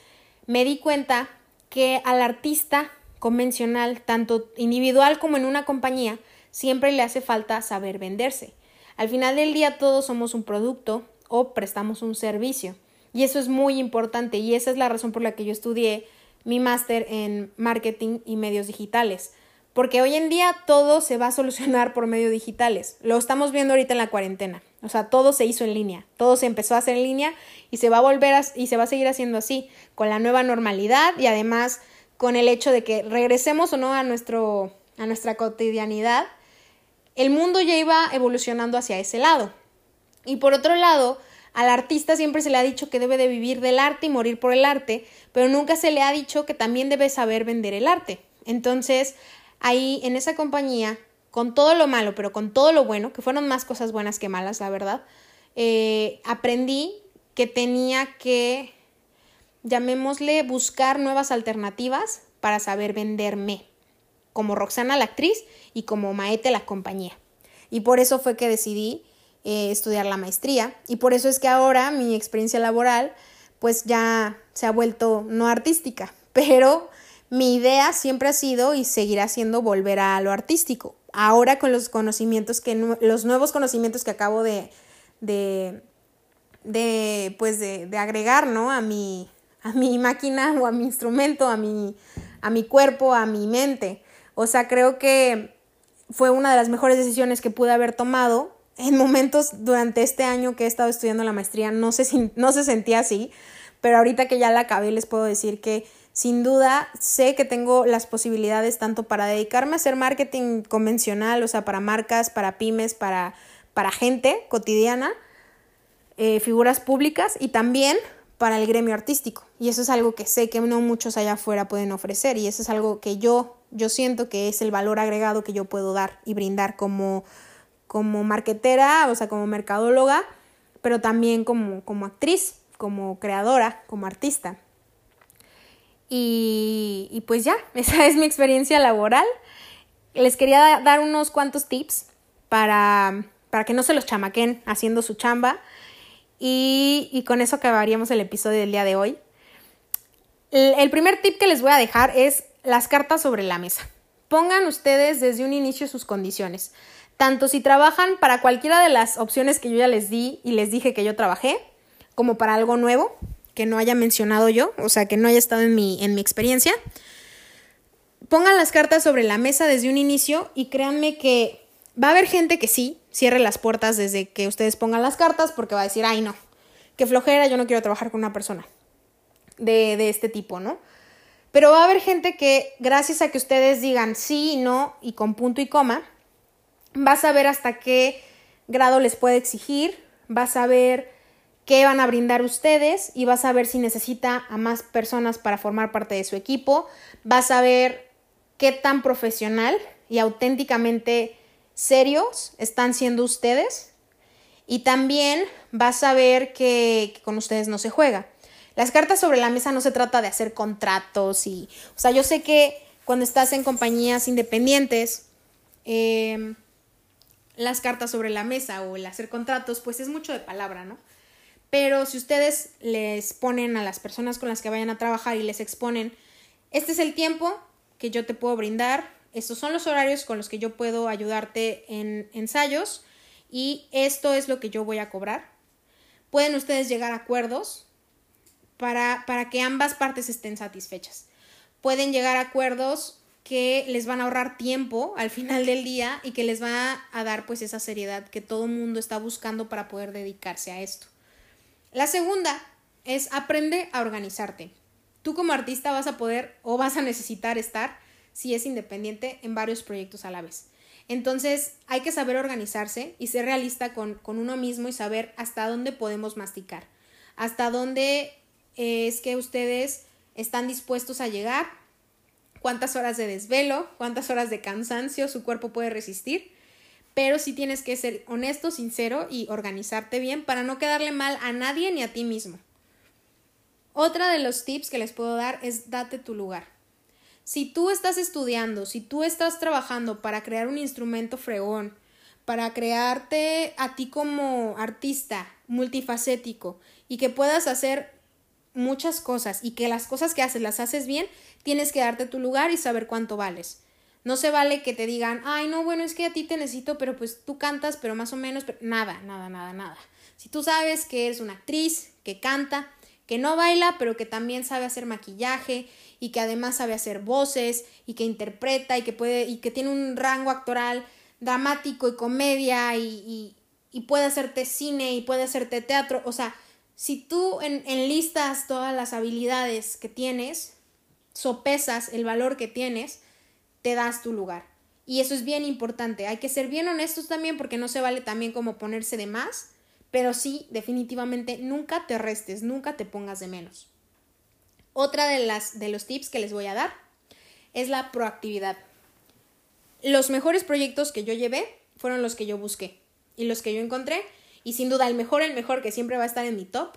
me di cuenta que al artista convencional, tanto individual como en una compañía, siempre le hace falta saber venderse. Al final del día todos somos un producto o prestamos un servicio. Y eso es muy importante y esa es la razón por la que yo estudié mi máster en marketing y medios digitales porque hoy en día todo se va a solucionar por medios digitales. Lo estamos viendo ahorita en la cuarentena. O sea, todo se hizo en línea, todo se empezó a hacer en línea y se va a volver a, y se va a seguir haciendo así con la nueva normalidad y además con el hecho de que regresemos o no a nuestro a nuestra cotidianidad, el mundo ya iba evolucionando hacia ese lado. Y por otro lado, al artista siempre se le ha dicho que debe de vivir del arte y morir por el arte, pero nunca se le ha dicho que también debe saber vender el arte. Entonces, ahí en esa compañía, con todo lo malo, pero con todo lo bueno, que fueron más cosas buenas que malas, la verdad, eh, aprendí que tenía que, llamémosle, buscar nuevas alternativas para saber venderme, como Roxana la actriz y como Maete la compañía. Y por eso fue que decidí eh, estudiar la maestría y por eso es que ahora mi experiencia laboral pues ya se ha vuelto no artística, pero mi idea siempre ha sido y seguirá siendo volver a lo artístico. Ahora con los conocimientos que los nuevos conocimientos que acabo de de, de pues de, de, agregar, ¿no? A mi a mi máquina o a mi instrumento, a mi a mi cuerpo, a mi mente. O sea, creo que fue una de las mejores decisiones que pude haber tomado. En momentos durante este año que he estado estudiando la maestría no se, no se sentía así, pero ahorita que ya la acabé les puedo decir que sin duda, sé que tengo las posibilidades tanto para dedicarme a hacer marketing convencional, o sea, para marcas, para pymes, para, para gente cotidiana, eh, figuras públicas y también para el gremio artístico. Y eso es algo que sé que no muchos allá afuera pueden ofrecer y eso es algo que yo, yo siento que es el valor agregado que yo puedo dar y brindar como, como marketera, o sea, como mercadóloga, pero también como, como actriz, como creadora, como artista. Y, pues ya, esa es mi experiencia laboral. Les quería dar unos cuantos tips para, para que no se los chamaquen haciendo su chamba. Y, con eso acabaríamos el episodio del día de hoy. El primer tip que les voy a dejar es las cartas sobre la mesa. Pongan ustedes desde un inicio sus condiciones. Tanto si trabajan para cualquiera de las opciones que yo ya les di y les dije que yo trabajé, como para algo nuevo, que no haya mencionado yo, o sea, que no haya estado en mi, en mi experiencia. Pongan las cartas sobre la mesa desde un inicio y créanme que va a haber gente que sí cierre las puertas desde que ustedes pongan las cartas porque va a decir, ay no, qué flojera, yo no quiero trabajar con una persona de, de este tipo, ¿no? Pero va a haber gente que gracias a que ustedes digan sí y no y con punto y coma, va a saber hasta qué grado les puede exigir, va a saber qué van a brindar ustedes y vas a ver si necesita a más personas para formar parte de su equipo, vas a ver qué tan profesional y auténticamente serios están siendo ustedes y también vas a ver que, con ustedes no se juega. Las cartas sobre la mesa no se trata de hacer contratos y, o sea, yo sé que cuando estás en compañías independientes, em, las cartas sobre la mesa o el hacer contratos, pues es mucho de palabra, ¿no? Pero si ustedes les ponen a las personas con las que vayan a trabajar y les exponen, este es el tiempo que yo te puedo brindar, estos son los horarios con los que yo puedo ayudarte en ensayos y esto es lo que yo voy a cobrar. Pueden ustedes llegar a acuerdos para, para que ambas partes estén satisfechas. Pueden llegar a acuerdos que les van a ahorrar tiempo al final del día y que les va a dar pues esa seriedad que todo mundo está buscando para poder dedicarse a esto. La segunda es aprende a organizarte. Tú como artista vas a poder o vas a necesitar estar, si es independiente, en varios proyectos a la vez. Entonces hay que saber organizarse y ser realista con, con uno mismo y saber hasta dónde podemos masticar, hasta dónde es que ustedes están dispuestos a llegar cuántas horas de desvelo, cuántas horas de cansancio su cuerpo puede resistir, pero sí tienes que ser honesto, sincero y organizarte bien para no quedarle mal a nadie ni a ti mismo. Otra de los tips que les puedo dar es date tu lugar. Si tú estás estudiando, si tú estás trabajando para crear un instrumento fregón, para crearte a ti como artista multifacético y que puedas hacer muchas cosas y que las cosas que haces las haces bien, tienes que darte tu lugar y saber cuánto vales. No se vale que te digan, ay, no, bueno, es que a ti te necesito, pero pues tú cantas, pero más o menos, nada, nada, nada, nada. Si tú sabes que eres una actriz, que canta, que no baila, pero que también sabe hacer maquillaje y que además sabe hacer voces y que interpreta y que puede y que tiene un rango actoral dramático y comedia y, y, y puede hacerte cine y puede hacerte teatro, o sea, si tú en, enlistas todas las habilidades que tienes, sopesas el valor que tienes, te das tu lugar. Y eso es bien importante. Hay que ser bien honestos también porque no se vale también como ponerse de más, pero sí, definitivamente, nunca te restes, nunca te pongas de menos. Otra de, las, de los tips que les voy a dar es la proactividad. Los mejores proyectos que yo llevé fueron los que yo busqué y los que yo encontré y sin duda, el mejor, el mejor que siempre va a estar en mi top,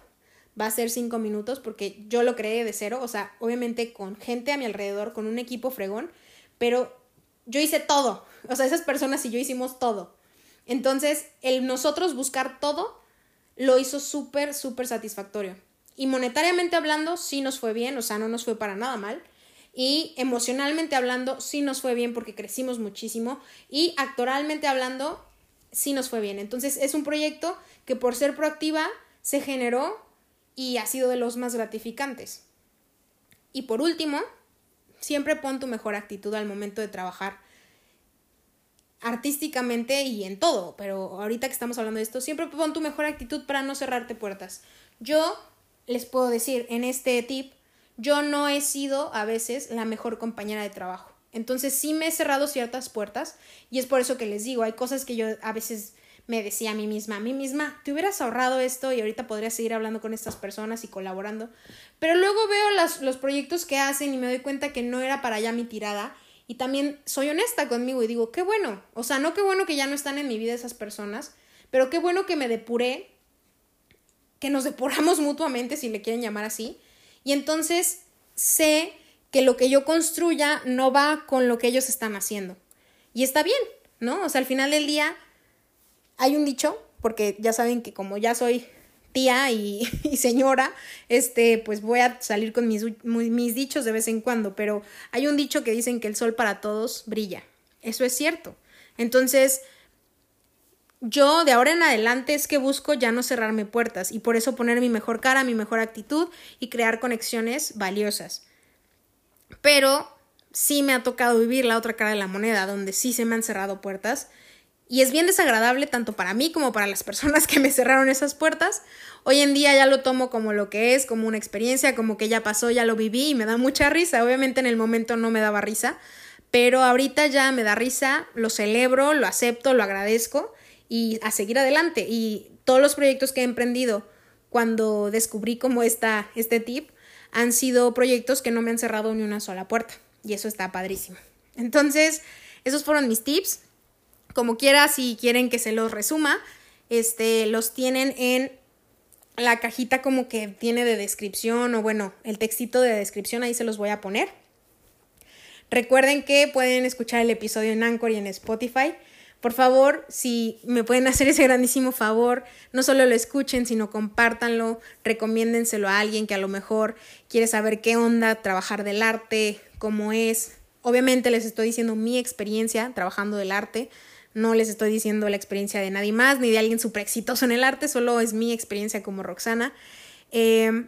va a ser cinco minutos porque yo lo creé de cero, o sea, obviamente con gente a mi alrededor, con un equipo fregón, pero yo hice todo, o sea, esas personas y yo hicimos todo. Entonces, el nosotros buscar todo lo hizo súper, súper satisfactorio. Y monetariamente hablando, sí nos fue bien, o sea, no nos fue para nada mal. Y emocionalmente hablando, sí nos fue bien porque crecimos muchísimo. Y actoralmente hablando, sí nos fue bien. Entonces es un proyecto que por ser proactiva se generó y ha sido de los más gratificantes. Y por último, siempre pon tu mejor actitud al momento de trabajar artísticamente y en todo, pero ahorita que estamos hablando de esto, siempre pon tu mejor actitud para no cerrarte puertas. Yo les puedo decir en este tip, yo no he sido a veces la mejor compañera de trabajo. Entonces sí me he cerrado ciertas puertas y es por eso que les digo, hay cosas que yo a veces me decía a mí misma, a mí misma, te hubieras ahorrado esto y ahorita podrías seguir hablando con estas personas y colaborando. Pero luego veo los proyectos que hacen y me doy cuenta que no era para allá mi tirada y también soy honesta conmigo y digo, qué bueno, o sea, no qué bueno que ya no están en mi vida esas personas, pero qué bueno que me depuré, que nos depuramos mutuamente, si le quieren llamar así, y entonces sé que lo que yo construya no va con lo que ellos están haciendo. Y está bien, ¿no? O sea, al final del día hay un dicho, porque ya saben que como ya soy tía y, señora, este, pues voy a salir con mis, mis dichos de vez en cuando, pero hay un dicho que dicen que el sol para todos brilla. Eso es cierto. Entonces, yo de ahora en adelante es que busco ya no cerrarme puertas y por eso poner mi mejor cara, mi mejor actitud y crear conexiones valiosas. Pero sí me ha tocado vivir la otra cara de la moneda, donde sí se me han cerrado puertas. Y es bien desagradable tanto para mí como para las personas que me cerraron esas puertas. Hoy en día ya lo tomo como lo que es, como una experiencia, como que ya pasó, ya lo viví y me da mucha risa. Obviamente en el momento no me daba risa, pero ahorita ya me da risa, lo celebro, lo acepto, lo agradezco y a seguir adelante. Y todos los proyectos que he emprendido cuando descubrí como esta, este tip, han sido proyectos que no me han cerrado ni una sola puerta. Y eso está padrísimo. Entonces, esos fueron mis tips. Como quiera, si quieren que se los resuma, este, los tienen en la cajita como que tiene de descripción o bueno, el textito de descripción ahí se los voy a poner. Recuerden que pueden escuchar el episodio en Anchor y en Spotify. Por favor, si me pueden hacer ese grandísimo favor, no solo lo escuchen, sino compártanlo, recomiéndenselo a alguien que a lo mejor quiere saber qué onda trabajar del arte, cómo es. Obviamente les estoy diciendo mi experiencia trabajando del arte, no les estoy diciendo la experiencia de nadie más ni de alguien súper exitoso en el arte, solo es mi experiencia como Roxana. Eh,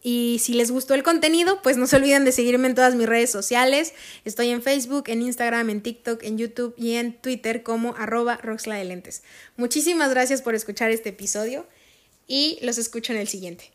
Y si les gustó el contenido, pues no se olviden de seguirme en todas mis redes sociales. Estoy en Facebook, en Instagram, en TikTok, en YouTube y en Twitter como arroba Roxla. Muchísimas gracias por escuchar este episodio y los escucho en el siguiente.